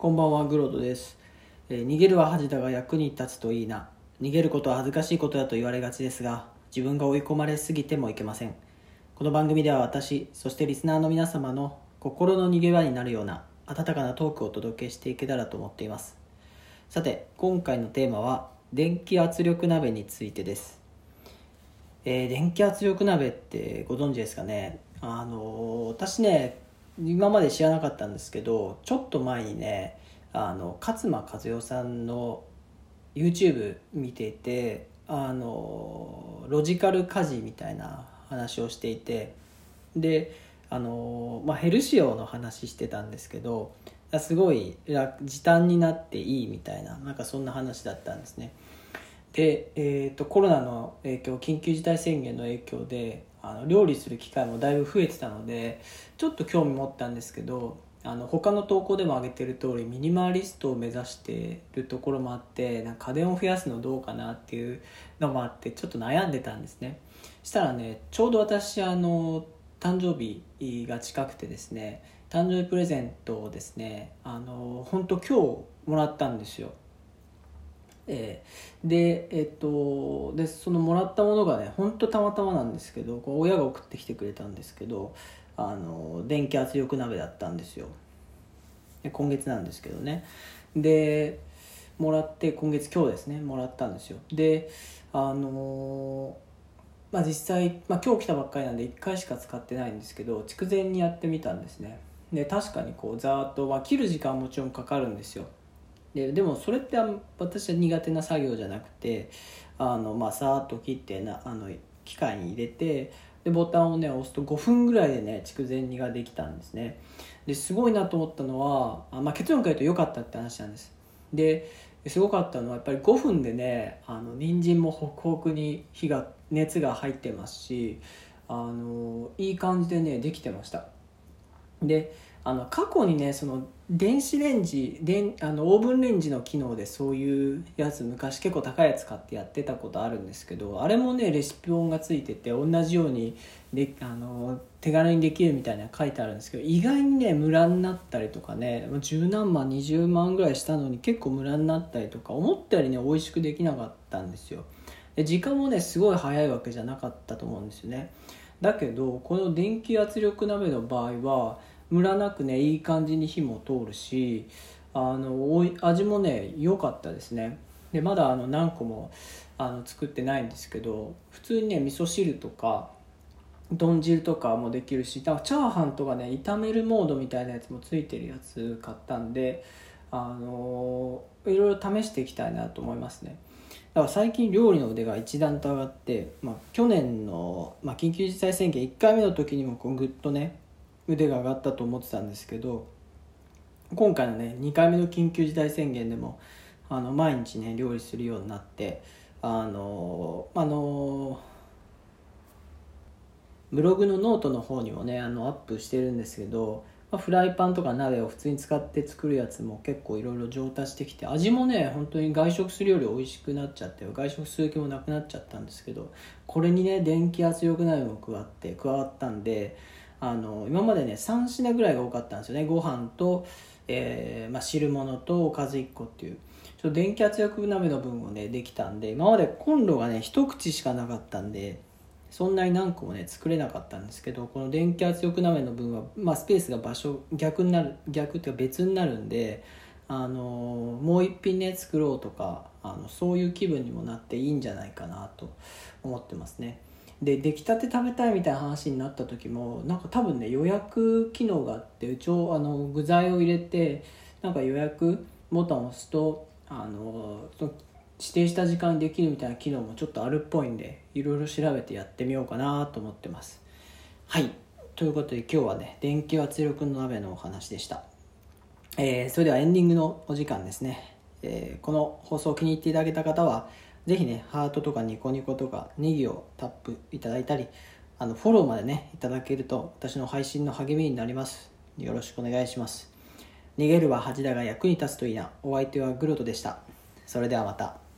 こんばんはグロードです、えー逃げるは恥だが役に立つといいな。逃げることは恥ずかしいことだと言われがちですが自分が追い込まれすぎてもいけません。この番組では私そしてリスナーの皆様の心の逃げ場になるような温かなトークをお届けしていけたらと思っています。さて今回のテーマは電気圧力鍋についてです。えー電気圧力鍋ってご存知ですかね？あのー私ね今まで知らなかったんですけどちょっと前にねあの勝間和代さんの YouTube 見ていてあのロジカル家事みたいな話をしていてであの、まあ、ヘルシオの話してたんですけどすごい時短になっていいみたいななんかそんな話だったんですね。で、えー、とコロナの影響緊急事態宣言の影響であの料理する機会もだいぶ増えてたのでちょっと興味持ったんですけどあの他の投稿でも挙げてる通りミニマリストを目指してるところもあってなんか家電を増やすのどうかなっていうのもあってちょっと悩んでたんですね。したらねちょうど私あの誕生日が近くてですね誕生日プレゼントをですねあの本当今日もらったんですよ。えーでえっとでそのもらったものがね本当たまたまなんですけどこう親が送ってきてくれたんですけどあの電気圧力鍋だったんですよ。で今月なんですけどね。でもらって今月今日ですねもらったんですよ。であのまあ実際、まあ、今日来たばっかりなんで1回しか使ってないんですけど筑前にやってみたんですね。で確かにこうざーっと、まあ、切る時間もちろんかかるんですよ。ででもそれって私は苦手な作業じゃなくてあの、まあ、さーっと切ってなあの機械に入れてでボタンをね押すと5分ぐらいでね筑前煮ができたんですね。ですごいなと思ったのはあ、まあ、結論から言うと良かったって話なんです。ですごかったのはやっぱり5分でねあの人参もホクホクに火が熱が入ってますしあのいい感じでねできてました。であの過去にねその電子レンジ電あのオーブンレンジの機能でそういうやつ昔結構高いやつ買ってやってたことあるんですけどあれもねレシピ本がついてて同じようにであの手軽にできるみたいな書いてあるんですけど意外にねムラになったりとかね十何万20万ぐらいしたのに結構ムラになったりとか思ったよりね美味しくできなかったんですよ。で時間もねすごい早いわけじゃなかったと思うんですよね。だけどこの電気圧力鍋の場合はムラなくねいい感じに火も通るしあのおい味もね良かったですね。でまだあの何個もあの作ってないんですけど普通にね味噌汁とか豚汁とかもできるしだからチャーハンとかね炒めるモードみたいなやつもついてるやつ買ったんであのいろいろ試していきたいなと思いますね。だから最近料理の腕が一段と上がって、まあ、去年の、まあ、緊急事態宣言1回目の時にもこうぐっとね腕が上がったと思ってたんですけど今回のね2回目の緊急事態宣言でもあの毎日ね料理するようになってあのあのブログのノートの方にもねあのアップしてるんですけど、まあ、フライパンとか鍋を普通に使って作るやつも結構いろいろ上達してきて味もね本当に外食するより美味しくなっちゃって外食する気もなくなっちゃったんですけどこれにね電気圧力鍋も加わって加わったんであの今までね3品ぐらいが多かったんですよね。ご飯と、えーまあ、汁物とおかず1個っていう。ちょっと電気圧力鍋の分をねできたんで今までコンロがね一口しかなかったんでそんなに何個もね作れなかったんですけどこの電気圧力鍋の分は、まあ、スペースが場所逆になる逆っていうか別になるんであのもう一品ね作ろうとかあのそういう気分にもなっていいんじゃないかなと思ってますね。で出来たて食べたいみたいな話になった時もなんか多分ね予約機能があってうちあの具材を入れてなんか予約ボタンを押すとあの指定した時間にできるみたいな機能もちょっとあるっぽいんでいろいろ調べてやってみようかなと思ってます。はい。ということで今日はね電気圧力の鍋のお話でした、えーそれではエンディングのお時間ですね、えーこの放送を気に入っていただけた方はぜひねハートとかニコニコとかネギをタップいただいたりあのフォローまでねいただけると私の配信の励みになります。よろしくお願いします。逃げるは恥だが役に立つといいな。お相手はグロトでした。それではまた。